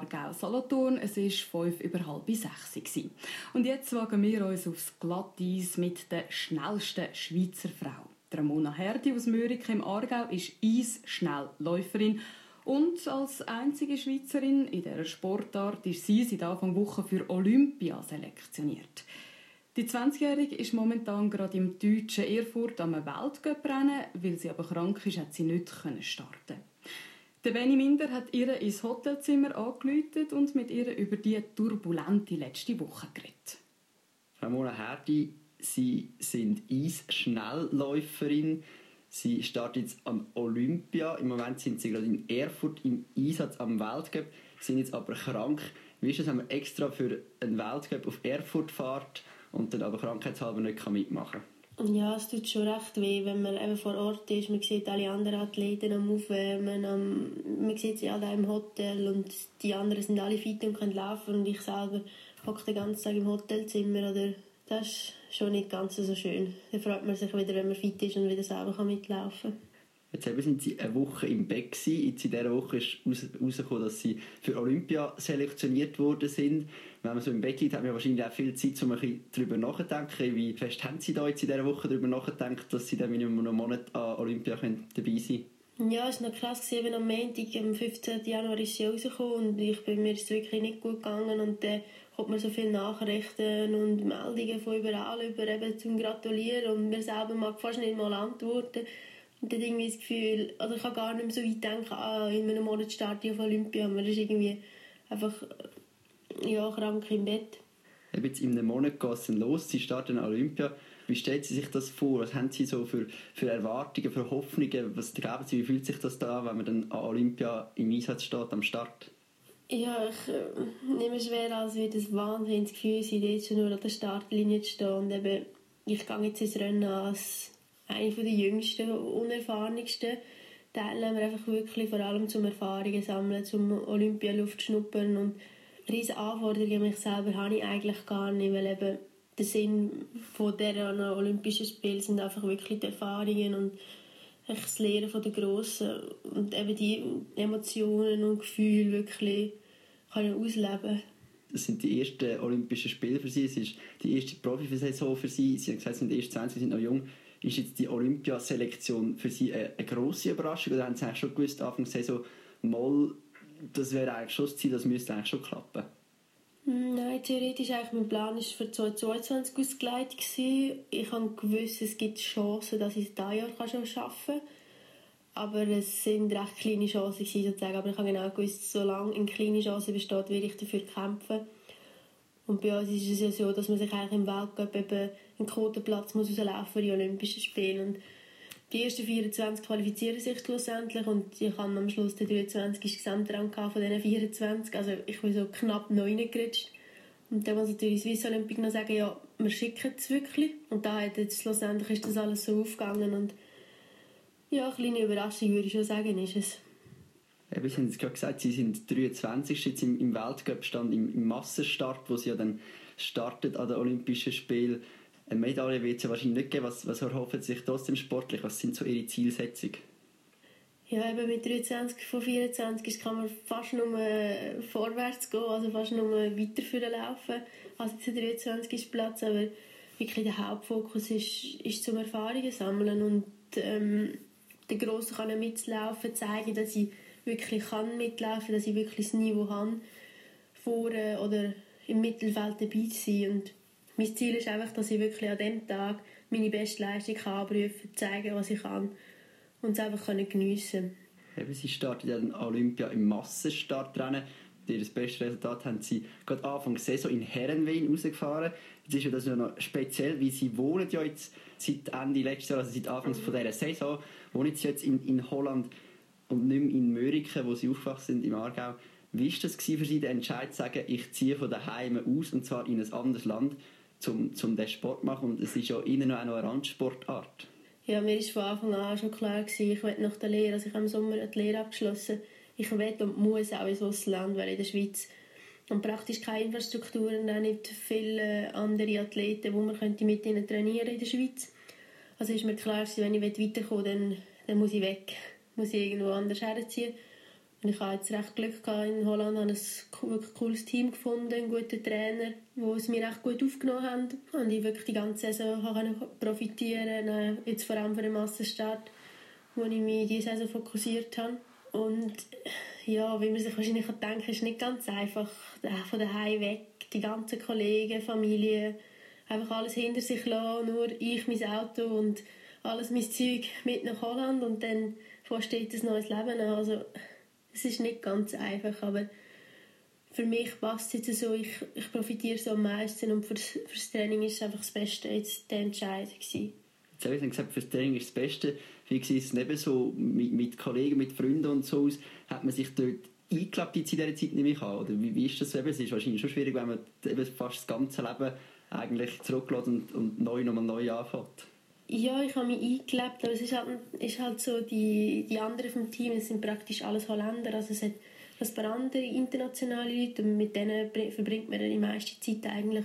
Aargau-Solothurn. Es war fünf über halb sechs. Und jetzt wagen wir uns aufs Glatteis mit der schnellsten Schweizer Frau. Ramona Herdi aus Mürike im Aargau ist Eisschnellläuferin und als einzige Schweizerin in dieser Sportart ist sie seit Anfang Woche für Olympia selektioniert. Die 20-Jährige ist momentan gerade im deutschen Erfurt am Weltcuprennen. Weil sie aber krank ist, hat sie nicht starten der Benny Minder hat ihr ins Hotelzimmer angeläutet und mit ihr über die turbulente letzte Woche geredet. Ramona Herdi, Sie sind Eisschnellläuferin. Sie startet jetzt am Olympia. Im Moment sind Sie gerade in Erfurt im Einsatz am Weltcup, sind jetzt aber krank. Wie ist es, wenn man extra für einen Weltcup auf Erfurt fährt und dann aber krankheitshalber nicht mitmachen kann? Ja, es tut schon recht weh, wenn man eben vor Ort ist. Man sieht alle anderen Athleten am Aufwärmen, am, man sieht sie alle im Hotel und die anderen sind alle fit und können laufen und ich selber hocke den ganzen Tag im Hotelzimmer. Oder das ist schon nicht ganz so schön. Dann freut man sich wieder, wenn man fit ist und wieder selber mitlaufen kann. Jetzt eben sind sie eine Woche im Bett gewesen. Jetzt in dieser Woche ist herausgekommen, dass sie für Olympia selektioniert worden sind. Wenn man so im Bett liegt, hat man wahrscheinlich auch viel Zeit, um ein bisschen darüber nachzudenken. Wie fest haben Sie da jetzt in dieser Woche darüber nachgedacht, dass Sie dann noch einen Monat an Olympia dabei sein können? Ja, es war noch krass. Gewesen. Am Montag, am 15. Januar, ist sie rausgekommen und ich, bei mir ist es wirklich nicht gut gegangen. Und dann kommt man so viele Nachrichten und Meldungen von überall über eben zum Gratulieren und mir selber mag fast nicht mal antworten. Und dann irgendwie das Gefühl, oder ich kann gar nicht mehr so weit denken, ah, in einem Monat starte ich auf Olympia. Man ist irgendwie einfach ja, krank im Bett. Eben jetzt in einem Monat geht es los, Sie starten Olympia. Wie stellt Sie sich das vor? Was haben Sie so für, für Erwartungen, für Hoffnungen? Was glauben Sie, wie fühlt sich das da an, wenn man dann an Olympia im Einsatz steht, am Start? Ja, ich äh, nehme schwer als wie das Wahnsinnsgefühl sein, jetzt schon nur an der Startlinie zu stehen. Und eben, ich gehe jetzt ins Rennen als eine der jüngsten, unerfahrensten Teilnehmer, einfach wirklich vor allem zum Erfahrungen sammeln, zum Olympialuft schnuppern und riesige Anforderungen an mich selber habe ich eigentlich gar nicht, weil eben der Sinn von dieser Olympischen Spiele sind einfach wirklich die Erfahrungen und das Lehren von den Grossen und eben die Emotionen und Gefühle wirklich können ausleben Das sind die ersten Olympischen Spiele für Sie, es ist die erste Profisaison für Sie. Sie haben gesagt, Sie sind erst 20, Sie sind noch jung. Ist jetzt die Olympiaselektion für Sie eine, eine grosse Überraschung oder haben Sie eigentlich schon gewusst, Anfang der Saison, mal, das wäre eigentlich schon das Ziel, das müsste eigentlich schon klappen? Nein, theoretisch eigentlich mein Plan war für 2022 ausgelegt. Ich habe gewusst, es gibt Chancen, dass ich es dieses Jahr schon schaffen kann. Aber es sind recht kleine Chancen sozusagen. Aber ich habe genau gewusst, solange eine kleine Chance besteht, werde ich dafür kämpfen. Und bei uns ist es ja so, dass man sich eigentlich im Weltcup eben einen Quotenplatz muss rauslaufen für die Olympischen Spiele. Und die ersten 24 qualifizieren sich schlussendlich und ich habe am Schluss den 23. Gesamtrang von diesen 24. Also ich bin so knapp 9 gerutscht. Und dann muss natürlich Swiss Olympic noch sagen, ja, wir schicken es wirklich. Und da hat jetzt schlussendlich ist das alles so aufgegangen und ja, eine kleine Überraschung würde ich schon sagen, ist es. Eben, Sie haben gerade gesagt, Sie sind 23. jetzt im, im Weltcup-Stand, im, im Massenstart, wo Sie ja dann startet an den Olympischen Spielen. Eine Medaille wird es ja wahrscheinlich nicht geben. Was, was erhoffen Sie sich trotzdem sportlich? Was sind so Ihre Zielsetzungen? Ja, eben mit 23 von 24 kann man fast nur vorwärts gehen, also fast nur weiter laufen als jetzt 23 Platz, aber wirklich der Hauptfokus ist, ist zum Erfahrungen sammeln und ähm, der Grosse kann mitlaufen, zeigen, dass ich wirklich kann mitlaufen, dass ich wirklich das Niveau habe, vorne oder im Mittelfeld dabei zu sein und mein Ziel ist einfach, dass ich wirklich an dem Tag meine beste Leistung kann abrufen, zeigen, was ich kann und es einfach geniessen können. Sie starten ja dann Olympia im Massenstartrennen. Ihr bestes Resultat haben Sie gerade Anfang der Saison in Herrenwein rausgefahren. Jetzt ist ja das ja noch speziell, weil Sie wohnen ja jetzt seit Ende letztes Jahr, also seit Anfangs von dieser Saison, wohnen Sie jetzt in, in Holland und nicht mehr in Mörike, wo Sie aufgewachsen sind, im Aargau. Wie war das für Sie, der Entscheid zu sagen, ich ziehe von daheim aus und zwar in ein anderes Land? um, um diesen Sport zu machen. Und es ist ja innen noch eine Randsportart. Ja, mir war von Anfang an schon klar, ich will nach der Lehre, also ich habe im Sommer die Lehre abgeschlossen, ich will und muss auch ins Ausland, weil in der Schweiz und praktisch keine Infrastrukturen, auch nicht viele andere Athleten, wo man könnte mit ihnen trainieren in der Schweiz. Also ist mir klar, wenn ich weiterkommen will, dann, dann muss ich weg, muss ich irgendwo anders herziehen. Und ich habe jetzt recht Glück gehabt in Holland, habe ein wirklich cooles Team gefunden, einen guten Trainer, wo es mir recht gut aufgenommen haben. Und ich wirklich die ganze Saison profitieren äh, jetzt vor allem für den Massenstart, wo ich mich diese Saison fokussiert habe. Und ja, wie man sich wahrscheinlich denken kann, ist nicht ganz einfach, von daheim weg, die ganzen Kollegen, Familie, einfach alles hinter sich lassen, nur ich, mein Auto und alles mein Zeug mit nach Holland und dann steht ein neues Leben an. Also es ist nicht ganz einfach, aber für mich passt es so, ich, ich profitiere so am meisten und fürs, fürs Training ist es einfach das Beste jetzt der Entscheid gewesen. Jetzt habe ich gesagt, fürs Training ist das Beste. Wie war es neben so mit, mit Kollegen, mit Freunden und so aus? Hat man sich dort eingeklappt in dieser Zeit nicht mehr Oder wie, wie ist das so? Es ist wahrscheinlich schon schwierig, wenn man eben fast das ganze Leben eigentlich zurücklässt und, und neu nochmal neu anfängt. Ja, ich habe mich eingelebt, aber es ist halt, ist halt so, die, die anderen vom Team, es sind praktisch alles Holländer, also es hat ein paar andere internationale Leute und mit denen verbringt man die meiste Zeit eigentlich.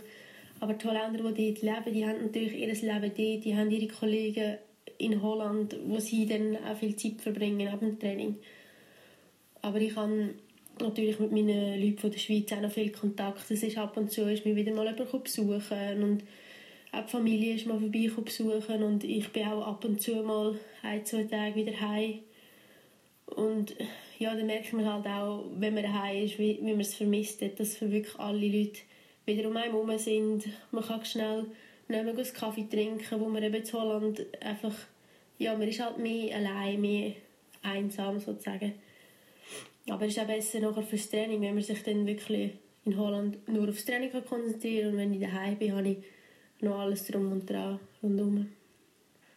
Aber die Holländer, die dort leben, die haben natürlich ihr Leben dort, die haben ihre Kollegen in Holland, wo sie dann auch viel Zeit verbringen ab dem Training. Aber ich habe natürlich mit meinen Leuten von der Schweiz auch noch viel Kontakt. Es ist ab und zu ist mir wieder mal jemand besuchen und die Familie ist mal vorbei besuchen und ich bin auch ab und zu mal ein, zwei Tage wieder heim. Und ja, dann merkt man halt auch, wenn man daheim ist, wie, wie man es vermisst hat, dass für wirklich alle Leute wieder um einen herum sind. Man kann schnell mehr einen Kaffee trinken, wo man eben in Holland einfach, ja, man ist halt mehr allein, mehr einsam sozusagen. Aber es ist auch besser nachher fürs Training, wenn man sich dann wirklich in Holland nur aufs Training konzentrieren kann und wenn ich daheim bin, habe ich noch alles drum und dran rundherum.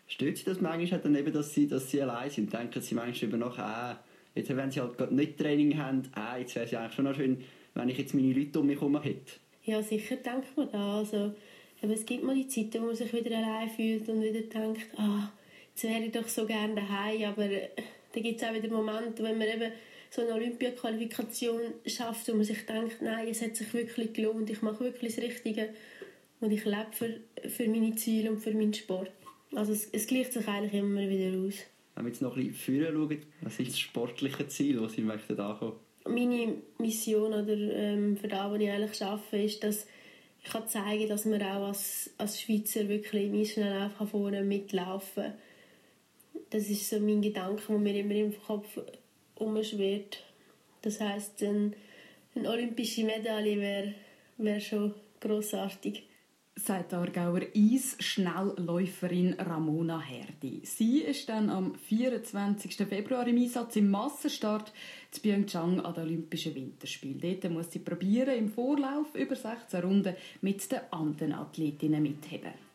Stört Sie das manchmal dann eben, dass Sie, dass Sie allein sind? Denken Sie manchmal über nach, ah, jetzt wenn Sie halt gerade nicht Training haben, ah, jetzt wäre es eigentlich schon noch schön, wenn ich jetzt meine Leute um mich herum hätte? Ja, sicher denkt man da. Also, es gibt mal die Zeiten, wo man sich wieder allein fühlt und wieder denkt, ah, jetzt wäre ich doch so gerne daheim, aber äh, dann gibt es auch wieder Momente, wenn man eben so eine Olympia-Qualifikation schafft, wo man sich denkt, nein, es hat sich wirklich gelohnt, ich mache wirklich das Richtige und ich lebe für, für meine Ziele und für meinen Sport. Also es, es gleicht sich eigentlich immer wieder aus. Wenn wir jetzt noch ein bisschen schauen, was ist das sportliche Ziel, das Sie möchten ankommen? Meine Mission oder ähm, für das, was ich eigentlich arbeite, ist, dass ich kann zeigen dass man auch als, als Schweizer wirklich im Eisschnelllauf vorne mitlaufen kann. Das ist so mein Gedanke, der mir immer im Kopf umschwirrt. Das heisst, eine, eine olympische Medaille wäre wär schon grossartig sagt Aargauer Eis-Schnellläuferin Ramona Herdi. Sie ist dann am 24. Februar im Einsatz im Massenstart zu Pyeongchang an den Olympischen Winterspielen. Dort muss sie probieren, im Vorlauf über 16 Runden mit den anderen Athletinnen mitheben.